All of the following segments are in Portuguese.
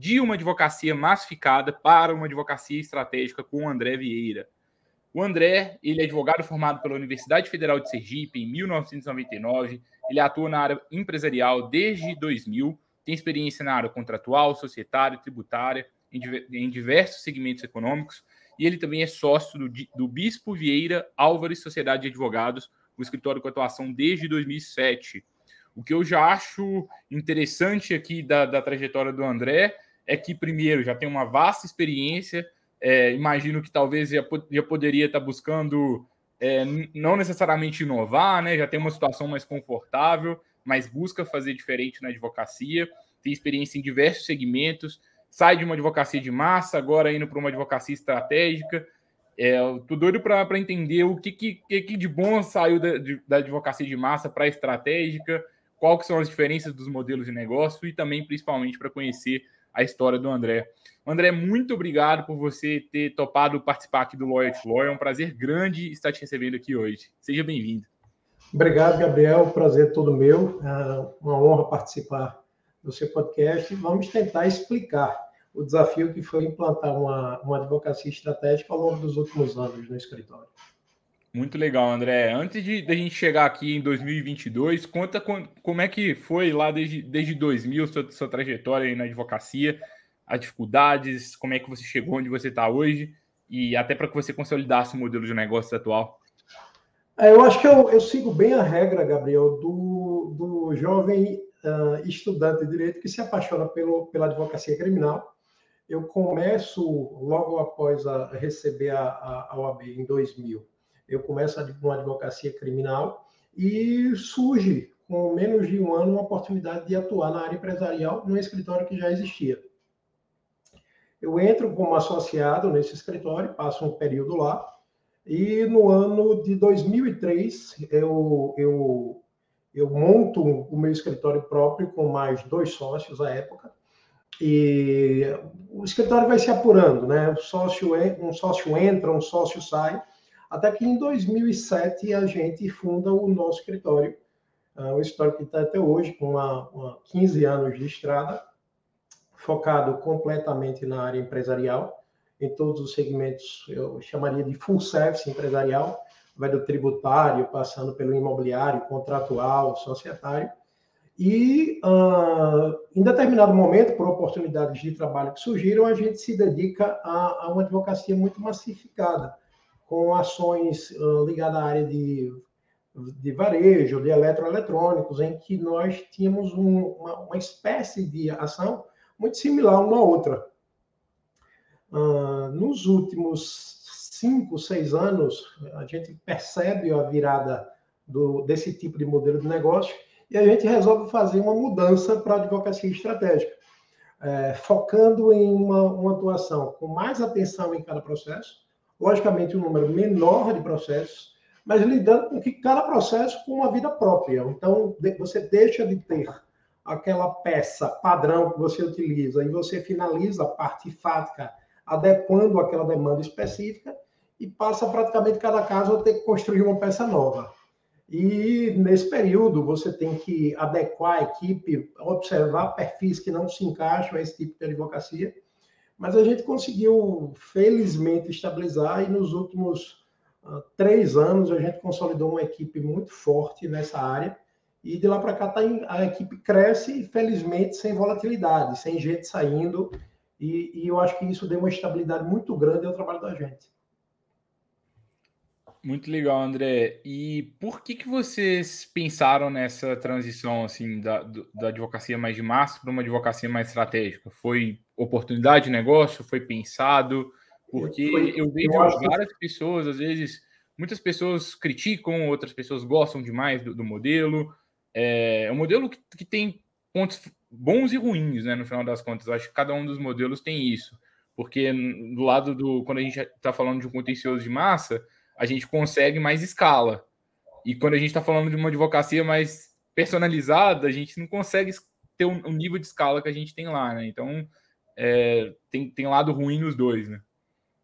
de uma advocacia massificada para uma advocacia estratégica com o André Vieira. O André, ele é advogado formado pela Universidade Federal de Sergipe em 1999. Ele atua na área empresarial desde 2000, tem experiência na área contratual, societária, tributária, em diversos segmentos econômicos. E ele também é sócio do, do Bispo Vieira Álvares Sociedade de Advogados, o escritório com atuação desde 2007. O que eu já acho interessante aqui da, da trajetória do André é que, primeiro, já tem uma vasta experiência. É, imagino que talvez já, já poderia estar buscando é, não necessariamente inovar, né? Já tem uma situação mais confortável, mas busca fazer diferente na advocacia. Tem experiência em diversos segmentos. Sai de uma advocacia de massa, agora indo para uma advocacia estratégica. É, tô doido para entender o que, que, que de bom saiu da, de, da advocacia de massa para estratégica, quais são as diferenças dos modelos de negócio e também, principalmente, para conhecer a história do André. André, muito obrigado por você ter topado participar aqui do Lawyer to. É um prazer grande estar te recebendo aqui hoje. Seja bem-vindo. Obrigado, Gabriel. Prazer todo meu. É uma honra participar do seu podcast. Vamos tentar explicar o desafio que foi implantar uma, uma advocacia estratégica ao longo dos últimos anos no escritório. Muito legal, André. Antes de, de a gente chegar aqui em 2022, conta com, como é que foi lá desde, desde 2000, sua, sua trajetória na advocacia, as dificuldades, como é que você chegou onde você está hoje e até para que você consolidasse o modelo de negócio atual. É, eu acho que eu, eu, sigo bem a regra, Gabriel, do, do jovem uh, estudante de direito que se apaixona pelo, pela advocacia criminal. Eu começo logo após a, receber a, a, a OAB em 2000 eu começo uma advocacia criminal e surge, com menos de um ano, uma oportunidade de atuar na área empresarial num escritório que já existia. Eu entro como associado nesse escritório, passo um período lá, e no ano de 2003 eu, eu, eu monto o meu escritório próprio com mais dois sócios à época, e o escritório vai se apurando, né? sócio, um sócio entra, um sócio sai, até que em 2007 a gente funda o nosso escritório, uh, o escritório que está até hoje, com uma, uma 15 anos de estrada, focado completamente na área empresarial, em todos os segmentos, eu chamaria de full service empresarial, vai do tributário, passando pelo imobiliário, contratual, societário. E uh, em determinado momento, por oportunidades de trabalho que surgiram, a gente se dedica a, a uma advocacia muito massificada com ações ligadas à área de, de varejo, de eletroeletrônicos, em que nós tínhamos um, uma, uma, espécie de ação muito similar uma à outra. Uh, nos últimos cinco, seis anos, a gente percebe a virada do, desse tipo de modelo de negócio e a gente resolve fazer uma mudança para a advocacia estratégica, é, focando em uma, uma atuação com mais atenção em cada processo, logicamente, um número menor de processos, mas lidando com que cada processo com uma vida própria. Então, você deixa de ter aquela peça padrão que você utiliza e você finaliza a parte fática adequando aquela demanda específica e passa praticamente cada caso a ter que construir uma peça nova. E nesse período você tem que adequar a equipe, observar perfis que não se encaixam a esse tipo de advocacia mas a gente conseguiu, felizmente, estabilizar e nos últimos uh, três anos a gente consolidou uma equipe muito forte nessa área. E de lá para cá tá em, a equipe cresce, felizmente, sem volatilidade, sem gente saindo. E, e eu acho que isso deu uma estabilidade muito grande ao trabalho da gente. Muito legal, André. E por que, que vocês pensaram nessa transição assim da, da advocacia mais de massa para uma advocacia mais estratégica? Foi oportunidade de negócio? Foi pensado? Porque Foi, eu vejo eu várias pessoas, às vezes, muitas pessoas criticam, outras pessoas gostam demais do, do modelo. É, é um modelo que, que tem pontos bons e ruins, né? No final das contas, eu acho que cada um dos modelos tem isso Porque do lado do. Quando a gente está falando de um contencioso de massa, a gente consegue mais escala. E quando a gente está falando de uma advocacia mais personalizada, a gente não consegue ter o um, nível de escala que a gente tem lá, né? Então, é, tem, tem lado ruim nos dois, né?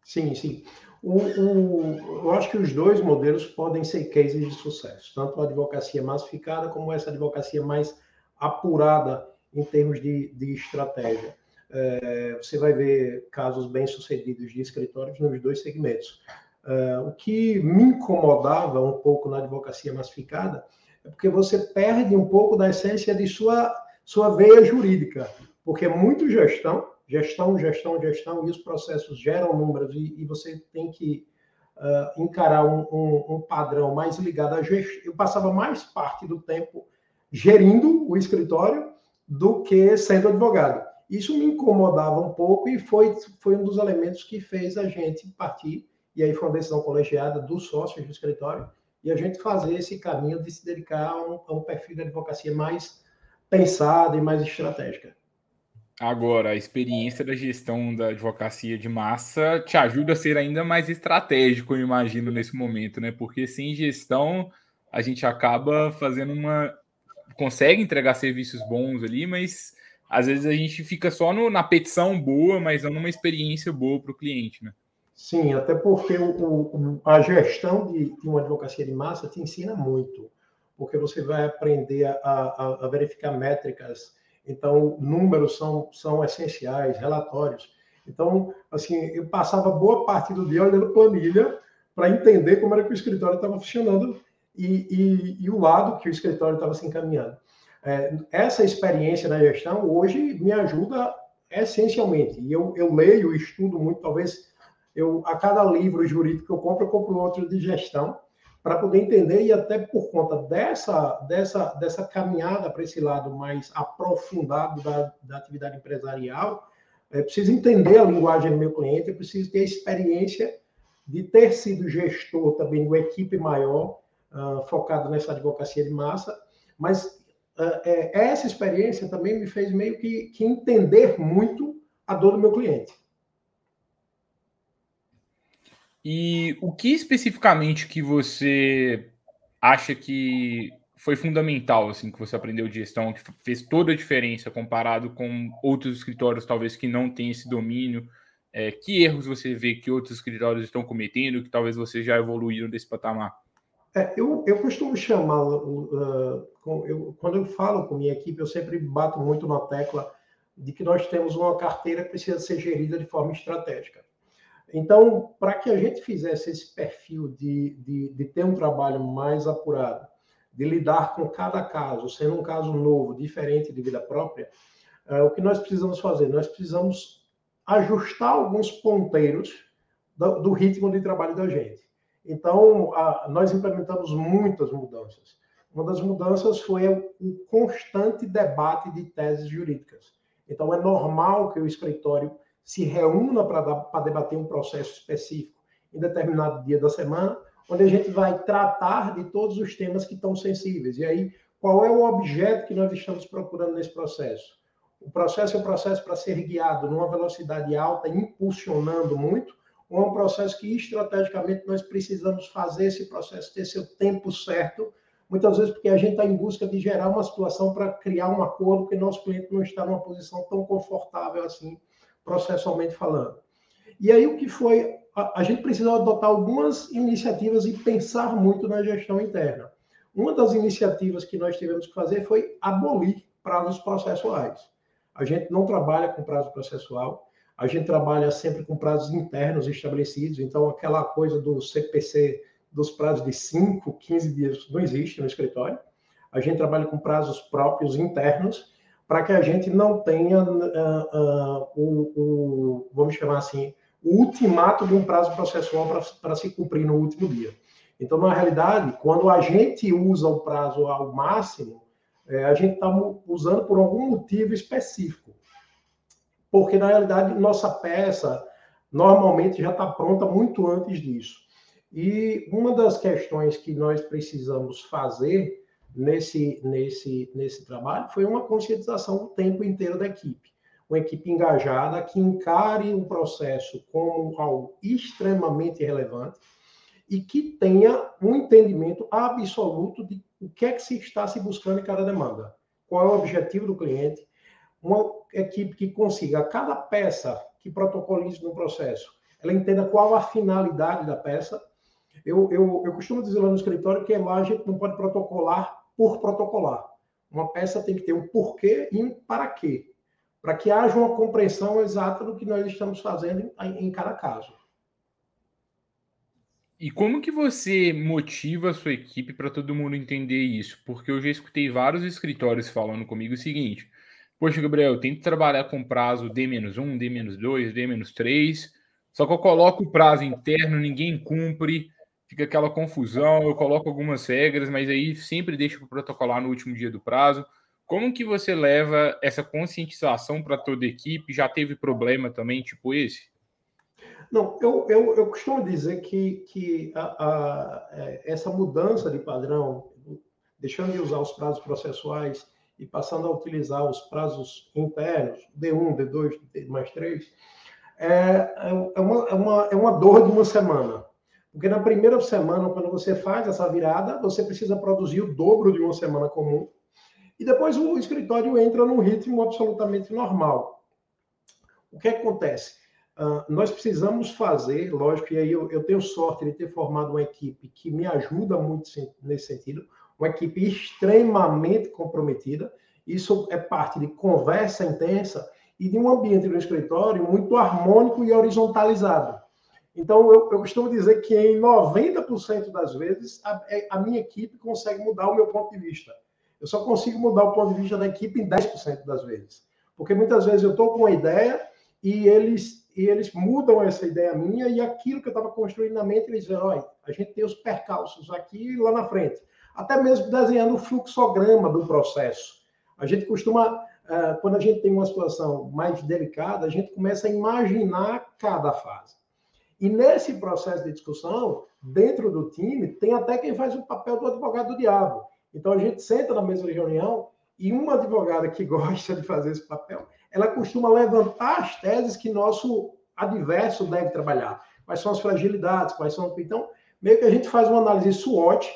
Sim, sim. O, o, eu acho que os dois modelos podem ser cases de sucesso, tanto a advocacia massificada como essa advocacia mais apurada em termos de, de estratégia. É, você vai ver casos bem-sucedidos de escritórios nos dois segmentos. É, o que me incomodava um pouco na advocacia massificada é porque você perde um pouco da essência de sua, sua veia jurídica, porque é muito gestão, gestão, gestão, gestão, e os processos geram números, e, e você tem que uh, encarar um, um, um, padrão mais ligado à gestão. Eu passava mais parte do tempo gerindo o escritório do que sendo advogado. Isso me incomodava um pouco e foi, foi um dos elementos que fez a gente partir, e aí foi uma decisão colegiada dos sócios do escritório, e a gente fazer esse caminho de se dedicar a um, a um perfil de advocacia mais pensado e mais estratégica. Agora, a experiência da gestão da advocacia de massa te ajuda a ser ainda mais estratégico, eu imagino, nesse momento, né? Porque sem gestão a gente acaba fazendo uma. consegue entregar serviços bons ali, mas às vezes a gente fica só no, na petição boa, mas não numa experiência boa para o cliente, né? Sim, até porque o, o, a gestão de, de, uma advocacia de massa te ensina muito, porque você vai aprender a, a, a verificar métricas então, números são, são essenciais, relatórios. Então, assim, eu passava boa parte do dia olhando planilha para entender como era que o escritório estava funcionando e, e, e, o lado que o escritório estava se encaminhando. É, essa experiência na gestão hoje me ajuda essencialmente. E eu, eu leio, estudo muito, talvez eu a cada livro jurídico que eu compro, eu compro outro de gestão para poder entender e até por conta dessa, dessa, dessa caminhada para esse lado mais aprofundado da, da atividade empresarial, é preciso entender a linguagem do meu cliente, eu preciso ter a experiência de ter sido gestor também de uma equipe maior, uh, nessa advocacia de massa, mas uh, é, essa experiência também me fez meio que, que entender muito a dor do meu cliente. E o que especificamente que você acha que foi fundamental, assim, que você aprendeu de gestão, que fez toda a diferença comparado com outros escritórios, talvez, que não têm esse domínio? É, que erros você vê que outros escritórios estão cometendo, que talvez vocês já evoluíram desse patamar? É, eu, eu costumo chamar, uh, eu, quando eu falo com minha equipe, eu sempre bato muito na tecla de que nós temos uma carteira que precisa ser gerida de forma estratégica. Então, para que a gente fizesse esse perfil de, de, de, ter um trabalho mais apurado, de lidar com cada caso, sendo um caso novo, diferente de vida própria, é, o que nós precisamos fazer? Nós precisamos ajustar alguns ponteiros do, do ritmo de trabalho da gente. Então, a, nós implementamos muitas mudanças. Uma das mudanças foi o, o constante debate de teses jurídicas. Então, é normal que o escritório se reúna para debater um processo específico em determinado dia da semana, onde a gente vai tratar de todos os temas que estão sensíveis. E aí, qual é o objeto que nós estamos procurando nesse processo? O processo é um processo para ser guiado numa velocidade alta, impulsionando muito, ou é um processo que estrategicamente nós precisamos fazer esse processo ter seu tempo certo, muitas vezes porque a gente está em busca de gerar uma situação para criar um acordo que nosso cliente não está numa posição tão confortável assim processualmente falando. E aí o que foi, a, a gente precisou adotar algumas iniciativas e pensar muito na gestão interna. Uma das iniciativas que nós tivemos que fazer foi abolir prazos processuais. A gente não trabalha com prazo processual, a gente trabalha sempre com prazos internos estabelecidos, então aquela coisa do CPC dos prazos de 5, 15 dias não existe no escritório. A gente trabalha com prazos próprios internos para que a gente não tenha uh, uh, o, vamos chamar assim, o ultimato de um prazo processual para se cumprir no último dia. Então, na realidade, quando a gente usa o prazo ao máximo, é, a gente está usando por algum motivo específico. Porque, na realidade, nossa peça normalmente já está pronta muito antes disso. E uma das questões que nós precisamos fazer nesse, nesse, nesse trabalho foi uma conscientização o tempo inteiro da equipe. uma equipe engajada que encare o processo como algo extremamente relevante e que tenha um entendimento absoluto de o que é que se está se buscando em cada demanda, qual é o objetivo do cliente, uma equipe que consiga cada peça que protocolize no processo, ela entenda qual a finalidade da peça. Eu, eu, eu costumo dizer lá no escritório que a gente não pode protocolar por protocolar. Uma peça tem que ter um porquê e um para quê, para que haja uma compreensão exata do que nós estamos fazendo em, em cada caso. E como que você motiva a sua equipe para todo mundo entender isso? Porque eu já escutei vários escritórios falando comigo o seguinte: Poxa, Gabriel, eu tento trabalhar com prazo D-1, D-2, D-3, só que eu coloco o prazo interno, ninguém cumpre, fica aquela confusão, eu coloco algumas regras, mas aí sempre deixo para protocolar no último dia do prazo. Como que você leva essa conscientização para toda a equipe? Já teve problema também, tipo esse? Não, eu, eu, eu costumo dizer que, que a, a, é, essa mudança de padrão, deixando de usar os prazos processuais e passando a utilizar os prazos internos, D1, D2, D mais 3, é, é, uma, é, uma, é uma dor de uma semana. Porque na primeira semana, quando você faz essa virada, você precisa produzir o dobro de uma semana comum. E depois o escritório entra num ritmo absolutamente normal. O que acontece? Uh, nós precisamos fazer, lógico, e aí eu, eu, tenho sorte de ter formado uma equipe que me ajuda muito nesse sentido, uma equipe extremamente comprometida. Isso é parte de conversa intensa e de um ambiente no escritório muito harmônico e horizontalizado. Então, eu, eu costumo dizer que em 90% das vezes, a, é, a, minha equipe consegue mudar o meu ponto de vista. Eu só consigo mudar o ponto de vista da equipe em 10% das vezes. Porque muitas vezes eu estou com uma ideia e eles, e eles mudam essa ideia minha e aquilo que eu estava construindo na mente, eles dizem, olha, a gente tem os percalços aqui e lá na frente até mesmo desenhando o fluxograma do processo. A gente costuma, eh, quando a gente tem uma situação mais delicada, a gente começa a imaginar cada fase. E nesse processo de discussão, dentro do time, tem até quem faz o papel do advogado do diabo. Então a gente senta na mesa de reunião e uma advogada que gosta de fazer esse papel, ela costuma levantar as teses que nosso adverso deve trabalhar. Quais são as fragilidades, quais são. Então, meio que a gente faz uma análise SWOT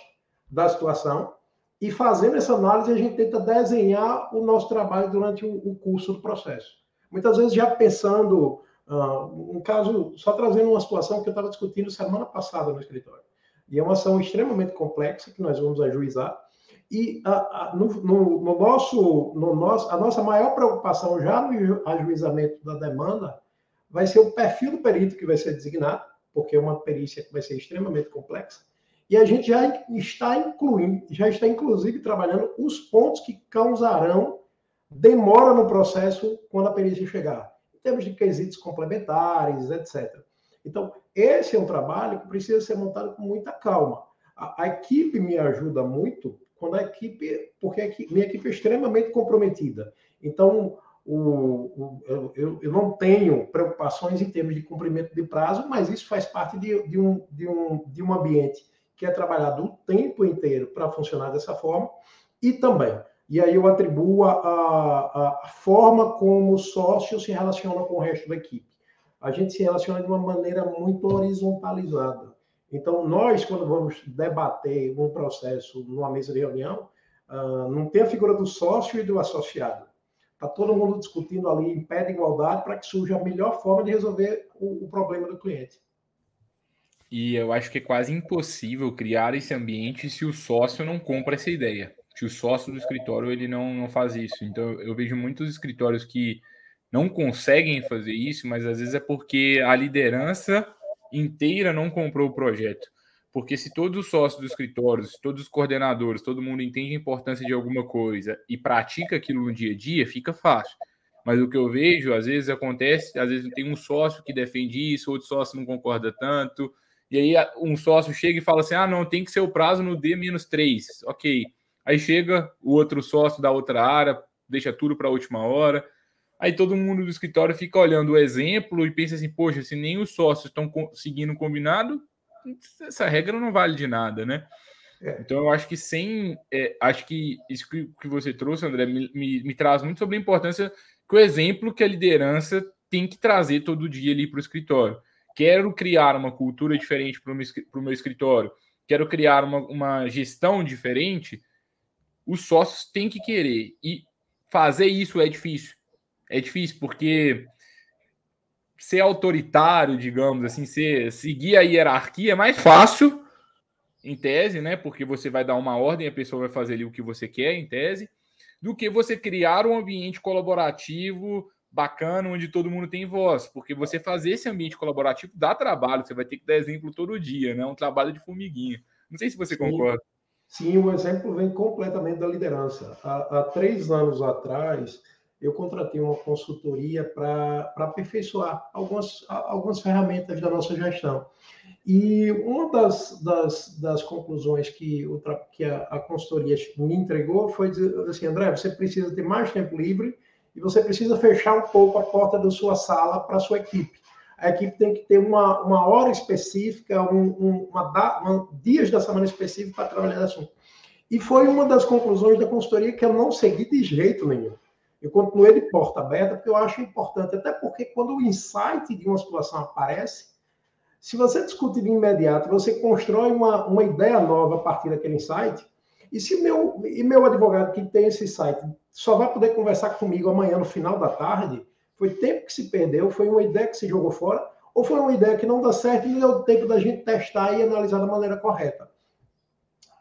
da situação e fazendo essa análise a gente tenta desenhar o nosso trabalho durante o, curso do processo. Muitas vezes já pensando, uh, um caso, só trazendo uma situação que eu estava discutindo semana passada no escritório. E é uma ação extremamente complexa que nós vamos ajuizar. E uh, uh, no, no, no, nosso, no nosso, a nossa maior preocupação já no ajuizamento da demanda vai ser o perfil do perito que vai ser designado, porque é uma perícia que vai ser extremamente complexa e a gente já está incluindo, já está inclusive trabalhando os pontos que causarão demora no processo quando a perícia chegar, termos de quesitos complementares, etc. Então, esse é um trabalho que precisa ser montado com muita calma. A, a equipe me ajuda muito quando a equipe, porque a equipe, minha equipe é extremamente comprometida. Então, o, o, eu, eu, não tenho preocupações em termos de cumprimento de prazo, mas isso faz parte de, de, um, de, um, de um ambiente que é trabalhado o tempo inteiro para funcionar dessa forma, e também, e aí eu atribuo a, a, a forma como o sócio se relaciona com o resto da equipe. A gente se relaciona de uma maneira muito horizontalizada. Então, nós, quando vamos debater um processo numa mesa de reunião, uh, não tem a figura do sócio e do associado. Está todo mundo discutindo ali em pé de igualdade para que surja a melhor forma de resolver o, o problema do cliente. E eu acho que é quase impossível criar esse ambiente se o sócio não compra essa ideia. Se o sócio do escritório ele não, não faz isso. Então eu vejo muitos escritórios que não conseguem fazer isso, mas às vezes é porque a liderança inteira não comprou o projeto. Porque se todos os sócios do escritório, todos os coordenadores, todo mundo entende a importância de alguma coisa e pratica aquilo no dia a dia, fica fácil. Mas o que eu vejo, às vezes acontece, às vezes tem um sócio que defende isso, outro sócio não concorda tanto, e aí um sócio chega e fala assim: ah, não, tem que ser o prazo no D-3. Ok. Aí chega o outro sócio da outra área, deixa tudo para a última hora. Aí todo mundo do escritório fica olhando o exemplo e pensa assim: poxa, se nem os sócios estão seguindo o combinado, essa regra não vale de nada, né? É. Então eu acho que sem. É, acho que isso que você trouxe, André, me, me, me traz muito sobre a importância que o exemplo que a liderança tem que trazer todo dia ali para o escritório. Quero criar uma cultura diferente para o meu escritório, quero criar uma, uma gestão diferente, os sócios têm que querer. E fazer isso é difícil. É difícil porque ser autoritário, digamos assim, ser, seguir a hierarquia é mais fácil, em tese, né? Porque você vai dar uma ordem, a pessoa vai fazer ali o que você quer, em tese, do que você criar um ambiente colaborativo bacana, onde todo mundo tem voz. Porque você fazer esse ambiente colaborativo dá trabalho, você vai ter que dar exemplo todo dia, né? Um trabalho de formiguinha. Não sei se você Sim. concorda. Sim, o exemplo vem completamente da liderança. Há, há três anos atrás, eu contratei uma consultoria para aperfeiçoar algumas, algumas ferramentas da nossa gestão. E uma das, das, das conclusões que, o, que a, a consultoria me entregou foi dizer assim, André, você precisa ter mais tempo livre e você precisa fechar um pouco a porta da sua sala para a sua equipe. A equipe tem que ter uma, uma hora específica, um, um, uma, dias da semana específica para trabalhar no assunto. E foi uma das conclusões da consultoria que eu não segui de jeito nenhum. Eu continuei de porta aberta, porque eu acho importante, até porque quando o insight de uma situação aparece, se você discute de imediato, você constrói uma, uma ideia nova a partir daquele insight, e se meu, e meu advogado que tem esse site só vai poder conversar comigo amanhã no final da tarde, foi tempo que se perdeu, foi uma ideia que se jogou fora, ou foi uma ideia que não dá certo e deu tempo da gente testar e analisar da maneira correta.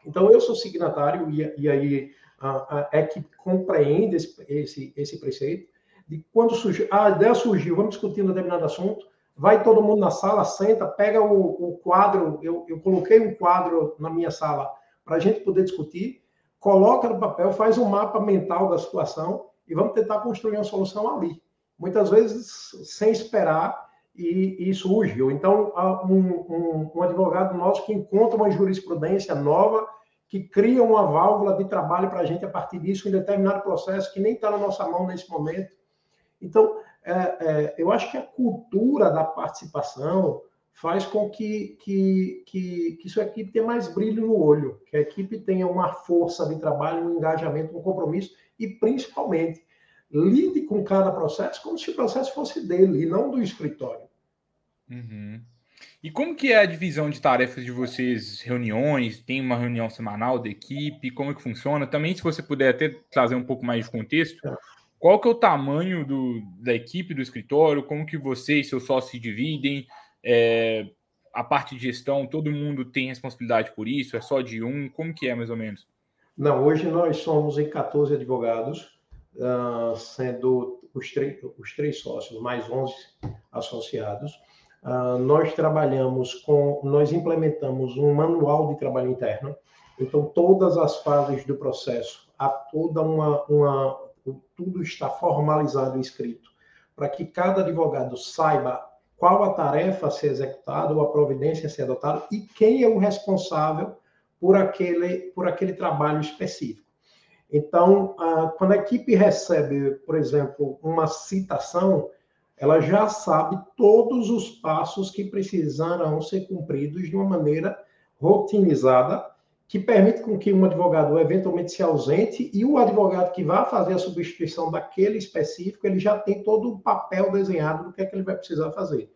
Então, eu sou signatário, e, e aí a, a compreende esse, esse, esse preceito, de quando surgiu, a ideia surgiu, vamos discutir um determinado assunto, vai todo mundo na sala, senta, pega o, o quadro, eu, eu coloquei um quadro na minha sala para a gente poder discutir, coloca no papel, faz um mapa mental da situação e vamos tentar construir uma solução ali. Muitas vezes sem esperar e, e surge. então, um, um, um advogado nosso que encontra uma jurisprudência nova que cria uma válvula de trabalho para a gente a partir disso, em determinado processo que nem está na nossa mão nesse momento. Então, é, é, eu acho que a cultura da participação faz com que, que, que, que sua equipe tenha mais brilho no olho, que a equipe tenha uma força de trabalho, um engajamento, um compromisso e, principalmente, lide com cada processo como se o processo fosse dele e não do escritório. Uhum. E como que é a divisão de tarefas de vocês? Reuniões? Tem uma reunião semanal da equipe? Como é que funciona? Também, se você puder até trazer um pouco mais de contexto, é. qual que é o tamanho do, da equipe do escritório? Como que vocês, seus sócios, se dividem? É, a parte de gestão, todo mundo tem responsabilidade por isso? É só de um? Como que é, mais ou menos? Não, hoje nós somos em 14 advogados, uh, sendo os, os três sócios, mais 11 associados. Uh, nós trabalhamos com, nós implementamos um manual de trabalho interno. Então, todas as fases do processo, toda uma, uma tudo está formalizado e escrito, para que cada advogado saiba qual a tarefa a ser executada ou a providência a ser adotada e quem é o responsável por aquele, por aquele trabalho específico. Então, uh, quando a equipe recebe, por exemplo, uma citação, ela já sabe todos os passos que precisarão ser cumpridos de uma maneira rotinizada, que permite com que um advogado eventualmente se ausente e o advogado que vai fazer a substituição daquele específico, ele já tem todo o papel desenhado do que é que ele vai precisar fazer.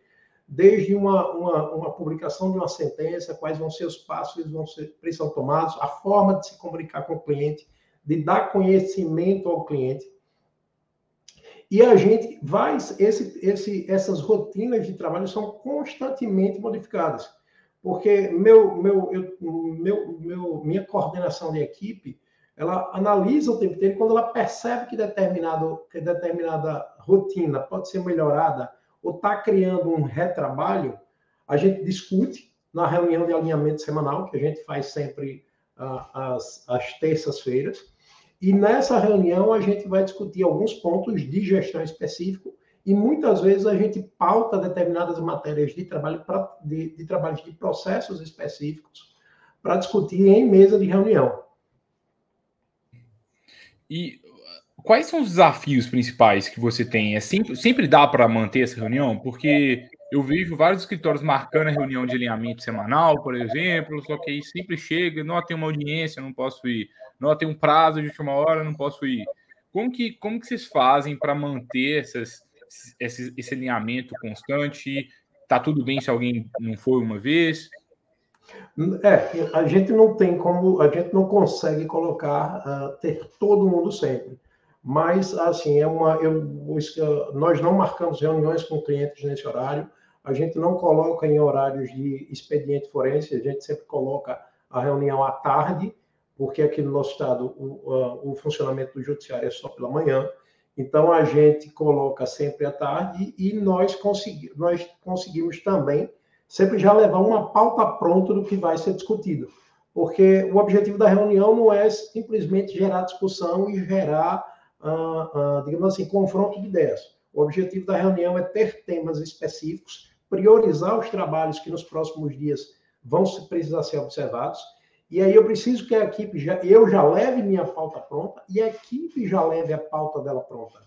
Desde uma, uma, uma publicação de uma sentença, quais vão ser os passos que vão ser, precisam tomados, a forma de se comunicar com o cliente, de dar conhecimento ao cliente, e a gente vai, esse, esse, essas rotinas de trabalho são constantemente modificadas, porque meu, meu, eu, meu, meu, minha coordenação de equipe, ela analisa o tempo inteiro quando ela percebe que, determinado, que determinada rotina pode ser melhorada ou está criando um retrabalho, a gente discute na reunião de alinhamento semanal, que a gente faz sempre às, às terças-feiras, e nessa reunião a gente vai discutir alguns pontos de gestão específico e muitas vezes a gente pauta determinadas matérias de trabalho pra, de, de trabalhos de processos específicos para discutir em mesa de reunião. E quais são os desafios principais que você tem? É sempre, sempre dá para manter essa reunião? Porque eu vejo vários escritórios marcando a reunião de alinhamento semanal, por exemplo, só que aí sempre chega, não tem uma audiência, não posso ir, não tem um prazo de última hora, não posso ir. como que, como que vocês fazem para manter essas, esse, esse alinhamento constante? Tá tudo bem se alguém não foi uma vez? É, a gente não tem como, a gente não consegue colocar, uh, ter todo mundo sempre. Mas, assim, é uma, eu, nós não marcamos reuniões com clientes nesse horário, a gente não coloca em horários de expediente forense, a gente sempre coloca a reunião à tarde, porque aqui no nosso estado o, o funcionamento do judiciário é só pela manhã. Então, a gente coloca sempre à tarde e nós, nós conseguimos também sempre já levar uma pauta pronta do que vai ser discutido. Porque o objetivo da reunião não é simplesmente gerar discussão e gerar, ah, ah, digamos assim, confronto de ideias. O objetivo da reunião é ter temas específicos, priorizar os trabalhos que nos próximos dias vão precisar ser observados. E aí eu preciso que a equipe já, eu já leve minha pauta pronta e a equipe já leve a pauta dela pronta.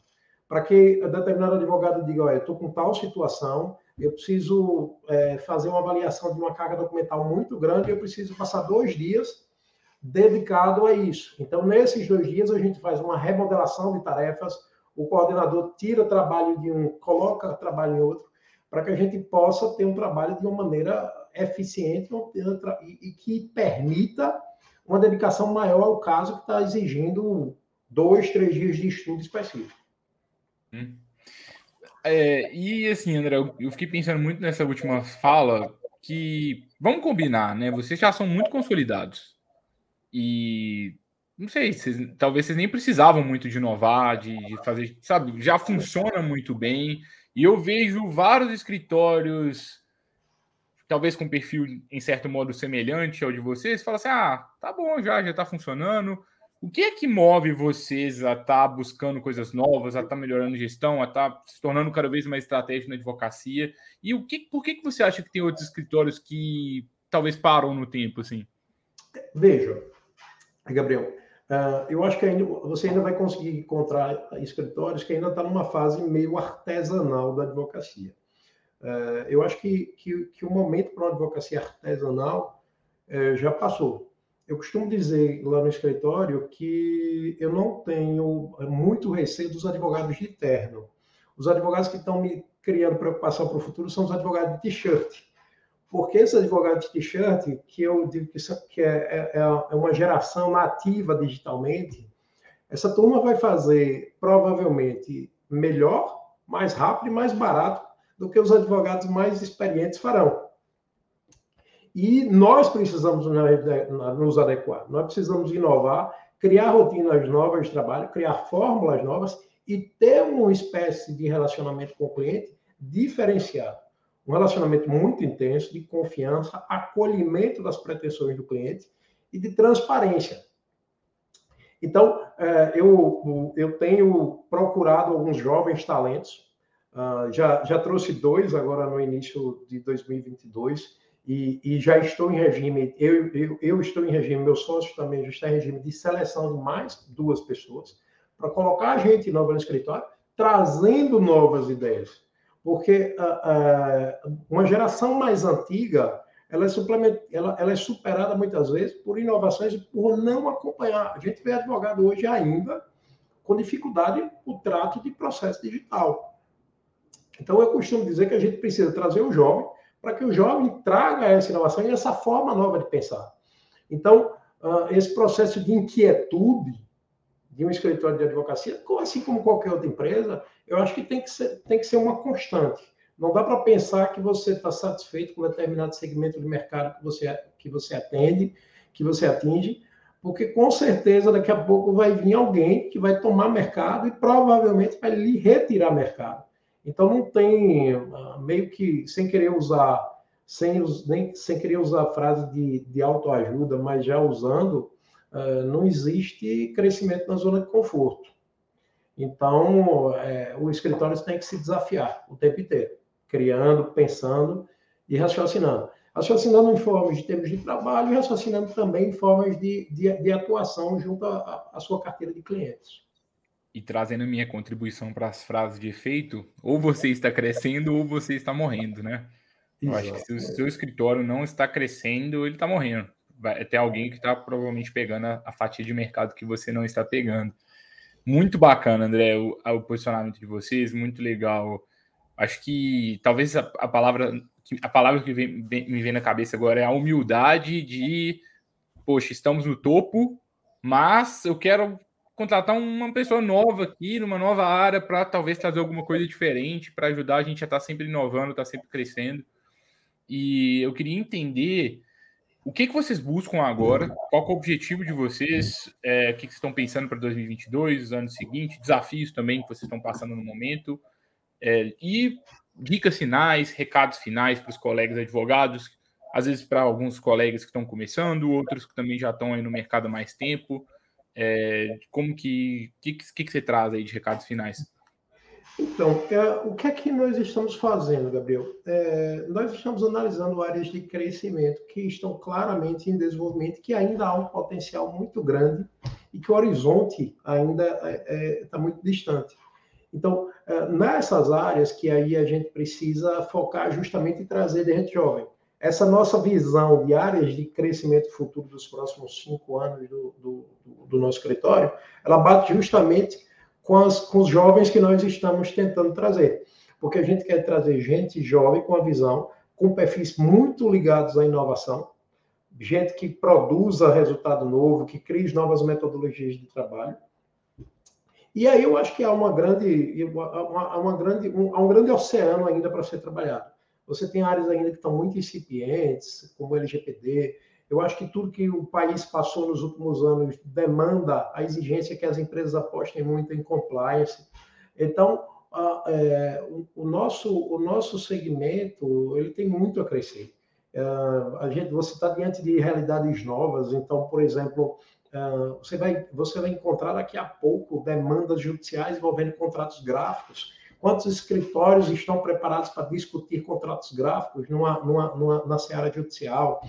Para que determinado advogado diga, olha, estou com tal situação, eu preciso é, fazer uma avaliação de uma carga documental muito grande, eu preciso passar dois dias dedicado a isso. Então, nesses dois dias, a gente faz uma remodelação de tarefas, o coordenador tira trabalho de um, coloca trabalho em outro, para que a gente possa ter um trabalho de uma maneira eficiente e, que permita uma dedicação maior ao caso que está exigindo dois, três dias de estudo específico. Hum. É, e assim, André, eu, fiquei pensando muito nessa última fala que vamos combinar, né? Vocês já são muito consolidados e não sei, vocês, talvez vocês nem precisavam muito de inovar, de, de, fazer, sabe? Já funciona muito bem e eu vejo vários escritórios, talvez com perfil em certo modo semelhante ao de vocês, fala assim, ah, tá bom, já já tá funcionando. O que é que move vocês a estar tá buscando coisas novas, a estar tá melhorando gestão, a estar tá se tornando cada vez mais estratégico na advocacia? E o que, por que, que você acha que tem outros escritórios que talvez param no tempo, assim? Veja, Gabriel, uh, eu acho que ainda, você ainda vai conseguir encontrar escritórios que ainda estão tá numa fase meio artesanal da advocacia. Uh, eu acho que, que, que o momento para uma advocacia artesanal uh, já passou eu costumo dizer lá no escritório que eu não tenho muito receio dos advogados de terno. Os advogados que estão me criando preocupação para o futuro são os advogados de t-shirt. Porque esses advogados de t-shirt, que eu digo que é, é, é, é uma geração nativa digitalmente, essa turma vai fazer provavelmente melhor, mais rápido e mais barato do que os advogados mais experientes farão. E nós precisamos nos adequar, nós precisamos inovar, criar rotinas novas de trabalho, criar fórmulas novas e ter uma espécie de relacionamento com o cliente diferenciado. Um relacionamento muito intenso, de confiança, acolhimento das pretensões do cliente e de transparência. Então, é, eu, eu tenho procurado alguns jovens talentos, ah, já, já trouxe dois agora no início de 2022, e, e, já estou em regime, eu, eu, eu, estou em regime, meu sócio também já está em regime de seleção de mais duas pessoas, para colocar a gente nova no escritório, trazendo novas ideias. Porque uh, uh, uma geração mais antiga, ela é, ela, ela é superada muitas vezes por inovações e por não acompanhar. A gente vê advogado hoje ainda com dificuldade no trato de processo digital. Então, eu costumo dizer que a gente precisa trazer o jovem, para que o jovem traga essa inovação e essa forma nova de pensar. Então, uh, esse processo de inquietude de um escritório de advocacia, assim como qualquer outra empresa, eu acho que tem que ser, tem que ser uma constante. Não dá para pensar que você está satisfeito com determinado segmento de mercado que você, que você atende, que você atinge, porque com certeza daqui a pouco vai vir alguém que vai tomar mercado e provavelmente vai lhe retirar mercado. Então não tem ah, meio que sem querer usar sem nem sem querer usar a frase de, de autoajuda, mas já usando, não existe crescimento na zona de conforto. Então é, o escritório tem que se desafiar o tempo inteiro, criando, pensando e raciocinando. Raciocinando em formas de termos de trabalho e raciocinando também em formas de, de, de atuação junto à sua carteira de clientes e trazendo minha contribuição para as frases de efeito, ou você está crescendo ou você está morrendo, né? Eu acho que se o seu escritório não está crescendo, ele está morrendo. Vai ter alguém que está provavelmente pegando a, a, fatia de mercado que você não está pegando. Muito bacana, André, o, o posicionamento de vocês, muito legal. Acho que talvez a, a palavra a palavra que vem, me vem na cabeça agora é a humildade de, poxa, estamos no topo, mas eu quero contratar uma pessoa nova aqui, numa nova área, para talvez trazer alguma coisa diferente, para ajudar a gente a estar tá sempre inovando, estar tá sempre crescendo. E eu queria entender o que, que vocês buscam agora, qual é o objetivo de vocês, é, o que, que vocês estão pensando para 2022, os anos seguintes, desafios também que vocês estão passando no momento, é, e dicas finais, recados finais para os colegas advogados, às vezes para alguns colegas que estão começando, outros que também já estão aí no mercado há mais tempo. É, como que, que, que, que você traz aí de recados finais? Então, é, o que é que nós estamos fazendo, Gabriel? É, nós estamos analisando áreas de crescimento que estão claramente em desenvolvimento, que ainda há um potencial muito grande e que o horizonte ainda está é, é tá muito distante. Então, é, nessas áreas que aí a gente precisa focar justamente em trazer gente jovem. Essa nossa visão de áreas de crescimento futuro dos próximos cinco anos do, do, do nosso escritório, ela bate justamente com, as, com os jovens que nós estamos tentando trazer. Porque a gente quer trazer gente jovem com a visão, com perfis muito ligados à inovação, gente que produza resultado novo, que crie novas metodologias de trabalho, e aí eu acho que há uma grande, uma, uma grande, um, há um grande oceano ainda para ser trabalhado. Você tem áreas ainda que estão muito incipientes, como o LGPD. Eu acho que tudo que o país passou nos últimos anos demanda a exigência que as empresas apostem muito em compliance. Então, a, é, o, o, nosso, o nosso segmento ele tem muito a crescer. É, a gente, você está diante de realidades novas. Então, por exemplo, Uh, você, vai, você vai encontrar daqui a pouco demandas judiciais envolvendo contratos gráficos. Quantos escritórios estão preparados para discutir contratos gráficos numa, numa, numa, na seara judicial?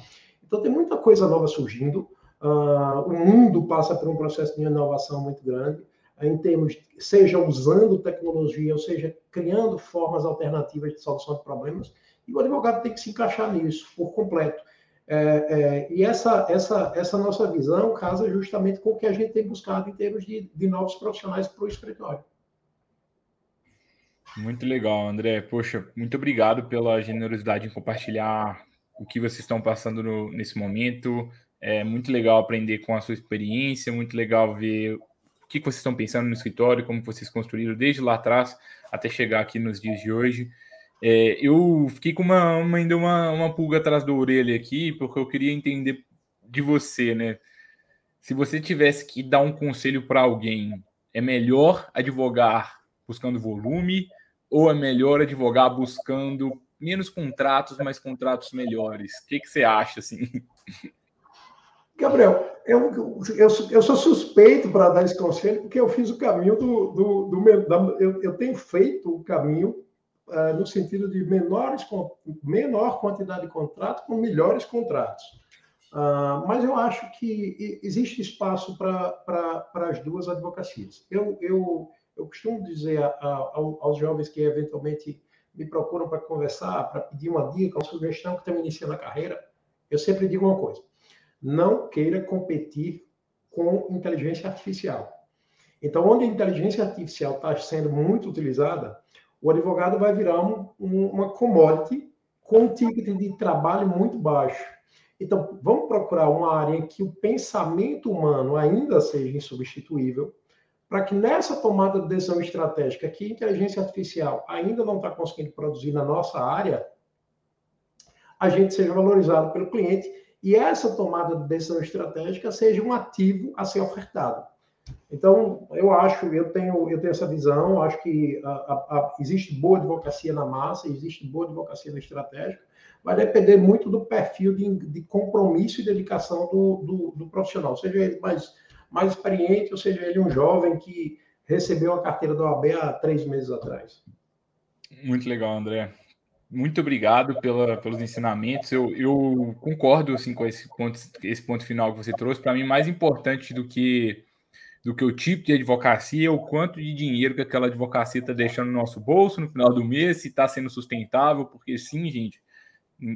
Então, tem muita coisa nova surgindo. Uh, o mundo passa por um processo de inovação muito grande, em termos, seja usando tecnologia, ou seja, criando formas alternativas de solução de problemas, e o advogado tem que se encaixar nisso por completo. É, é, e essa, essa, essa nossa visão casa justamente com o que a gente tem buscado em termos de, de novos profissionais para o escritório. Muito legal, André. Poxa, muito obrigado pela generosidade em compartilhar o que vocês estão passando no, nesse momento. É muito legal aprender com a sua experiência, muito legal ver o que vocês estão pensando no escritório, como vocês construíram desde lá atrás até chegar aqui nos dias de hoje. É, eu fiquei com uma, uma, ainda uma, uma pulga atrás da orelha aqui, porque eu queria entender de você, né? Se você tivesse que dar um conselho para alguém, é melhor advogar buscando volume ou é melhor advogar buscando menos contratos, mas contratos melhores? O que, que você acha, assim? Gabriel, eu, eu, eu sou suspeito para dar esse conselho, porque eu fiz o caminho do. do, do da, eu, eu tenho feito o caminho uh, no sentido de menores, menor quantidade de contratos com melhores contratos. Uh, mas eu acho que existe espaço para as duas advocacias. Eu, eu, eu costumo dizer a, a, aos jovens que eventualmente me procuram para conversar, para pedir uma dica, uma sugestão que estão iniciando a carreira, eu sempre digo uma coisa: não queira competir com inteligência artificial. Então, onde a inteligência artificial está sendo muito utilizada, o advogado vai virar um, um, uma commodity com um ticket de trabalho muito baixo. Então, vamos procurar uma área em que o pensamento humano ainda seja insubstituível, para que nessa tomada de decisão estratégica que a inteligência artificial ainda não está conseguindo produzir na nossa área, a gente seja valorizado pelo cliente e essa tomada de decisão estratégica seja um ativo a ser ofertado. Então, eu acho, eu tenho, eu tenho essa visão, acho que a, a, a, existe boa advocacia na massa, existe boa advocacia na estratégica, vai depender muito do perfil de, de compromisso e dedicação do, do, do, profissional, seja ele mais, mais experiente, ou seja ele um jovem que recebeu a carteira da OAB há três meses atrás. Muito legal, André. Muito obrigado pela, pelos ensinamentos. Eu, eu concordo assim, com esse ponto, esse ponto final que você trouxe. Para mim, mais importante do que do que o tipo de advocacia, o quanto de dinheiro que aquela advocacia está deixando no nosso bolso no final do mês, se está sendo sustentável, porque sim, gente,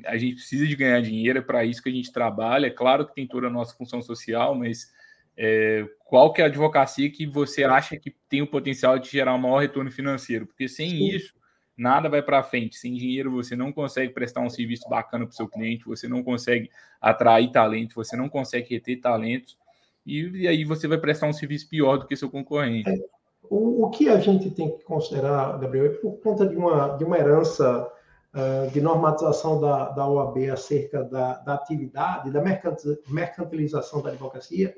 a gente precisa de ganhar dinheiro, é para isso que a gente trabalha. É claro que tem toda a nossa função social, mas é, qual que é a advocacia que você acha que tem o potencial de gerar um maior retorno financeiro? Porque sem Sim. isso, nada vai para frente. Sem dinheiro, você não consegue prestar um serviço bacana para o seu cliente, você não consegue atrair talento, você não consegue reter talentos, e, e, aí você vai prestar um serviço pior do que seu concorrente. É, o, o, que a gente tem que considerar, Gabriel, é por conta de uma, de uma herança uh, de normatização da, da OAB acerca da, da atividade, da mercantilização da advocacia,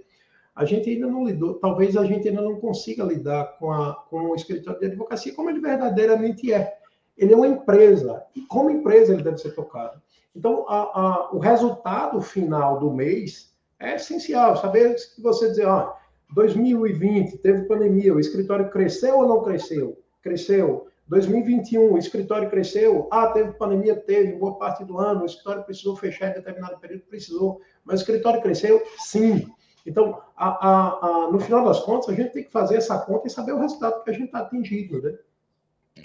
a gente ainda não lidou, talvez a gente ainda não consiga lidar com, a, com o escritório de advocacia como ele verdadeiramente é. Ele é uma empresa, e como empresa ele deve ser tocado. Então, a, a, o resultado final do mês é essencial. Saber que você dizer, ó, 2020 teve pandemia, o escritório cresceu ou não cresceu? Cresceu. 2021, o escritório cresceu. Ah, teve pandemia? Teve, boa parte do ano. O escritório precisou fechar em determinado período? Precisou. Mas o escritório cresceu? Sim. Então, a, a, a, no final das contas, a gente tem que fazer essa conta e saber o resultado que a gente está atingindo, né?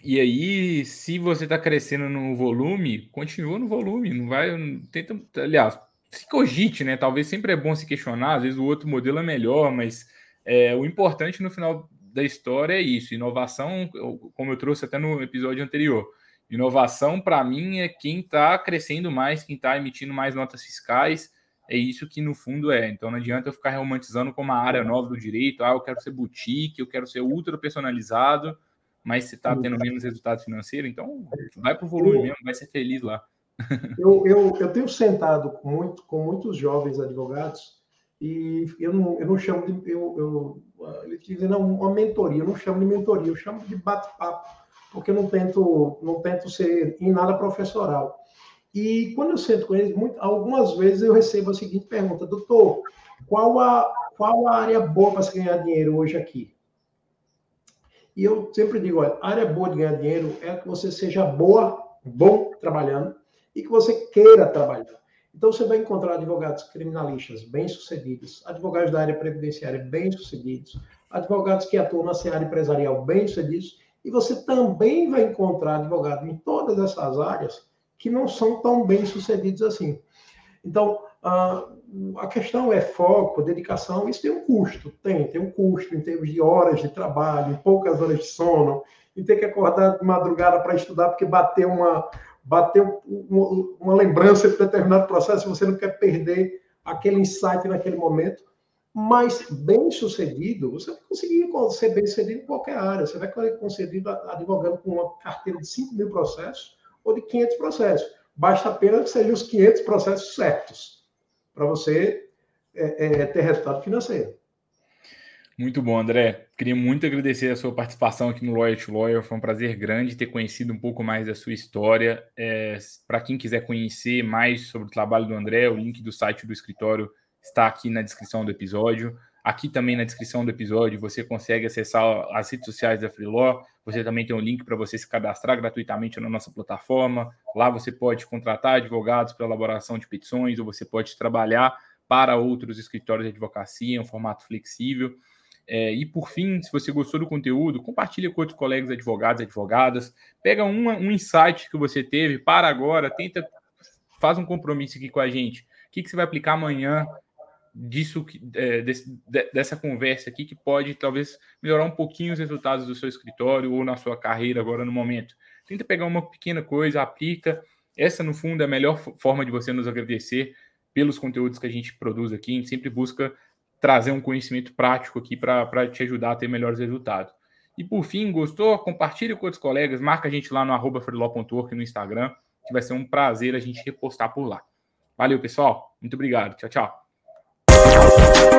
E aí, se você está crescendo no volume, continua no volume, não vai. Tenta, aliás, se cogite, né? Talvez sempre é bom se questionar, às vezes o outro modelo é melhor, mas é, o importante no final da história é isso. Inovação, como eu trouxe até no episódio anterior, inovação para mim é quem está crescendo mais, quem está emitindo mais notas fiscais é isso que no fundo é. Então não adianta eu ficar romantizando como uma área nova do direito, ah, eu quero ser boutique, eu quero ser ultra personalizado, mas se está tendo menos resultado financeiro, então vai para o volume mesmo, vai ser feliz lá. Eu, eu, eu tenho sentado com, muito, com muitos jovens advogados e eu não, eu não chamo de. Eu, eu, eles dizem, não, uma mentoria, eu não chamo de mentoria, eu chamo de bate-papo, porque eu não tento, não tento ser em nada professoral. E quando eu sento com eles, muito, algumas vezes eu recebo a seguinte pergunta: doutor, qual a, qual a área boa para se ganhar dinheiro hoje aqui? E eu sempre digo: olha, a área boa de ganhar dinheiro é que você seja boa, bom trabalhando e que você queira trabalhar. Então, você vai encontrar advogados criminalistas bem-sucedidos, advogados da área previdenciária bem-sucedidos, advogados que atuam na área empresarial bem-sucedidos, e você também vai encontrar advogados em todas essas áreas que não são tão bem sucedidos assim. Então, a questão é foco, dedicação, isso tem um custo, tem, tem um custo em termos de horas de trabalho, em poucas horas de sono, em ter que acordar de madrugada para estudar porque bateu uma, bateu uma lembrança de determinado processo, você não quer perder aquele insight naquele momento, mas bem sucedido, você vai conseguir ser bem sucedido em qualquer área, você vai conseguir advogando com uma carteira de 5 mil processos, ou de 500 processos. Basta apenas que sejam os 500 processos certos para você é, é, ter resultado financeiro. Muito bom, André. Queria muito agradecer a sua participação aqui no Lawyer to Lawyer. Foi um prazer grande ter conhecido um pouco mais da sua história. É, para quem quiser conhecer mais sobre o trabalho do André, o link do site do escritório está aqui na descrição do episódio. Aqui também na descrição do episódio você consegue acessar as redes sociais da Freeló. Você também tem um link para você se cadastrar gratuitamente na nossa plataforma. Lá você pode contratar advogados para elaboração de petições ou você pode trabalhar para outros escritórios de advocacia em um formato flexível. É, e por fim, se você gostou do conteúdo, compartilhe com outros colegas advogados e advogadas. Pega uma, um insight que você teve para agora, tenta, faz um compromisso aqui com a gente. O que, que você vai aplicar amanhã disso é, desse, dessa conversa aqui que pode talvez melhorar um pouquinho os resultados do seu escritório ou na sua carreira agora no momento. Tenta pegar uma pequena coisa, aplica. Essa, no fundo, é a melhor forma de você nos agradecer pelos conteúdos que a gente produz aqui. A gente sempre busca trazer um conhecimento prático aqui para te ajudar a ter melhores resultados. E por fim, gostou? Compartilhe com outros colegas, marca a gente lá no arroba no Instagram, que vai ser um prazer a gente repostar por lá. Valeu, pessoal. Muito obrigado. Tchau, tchau. you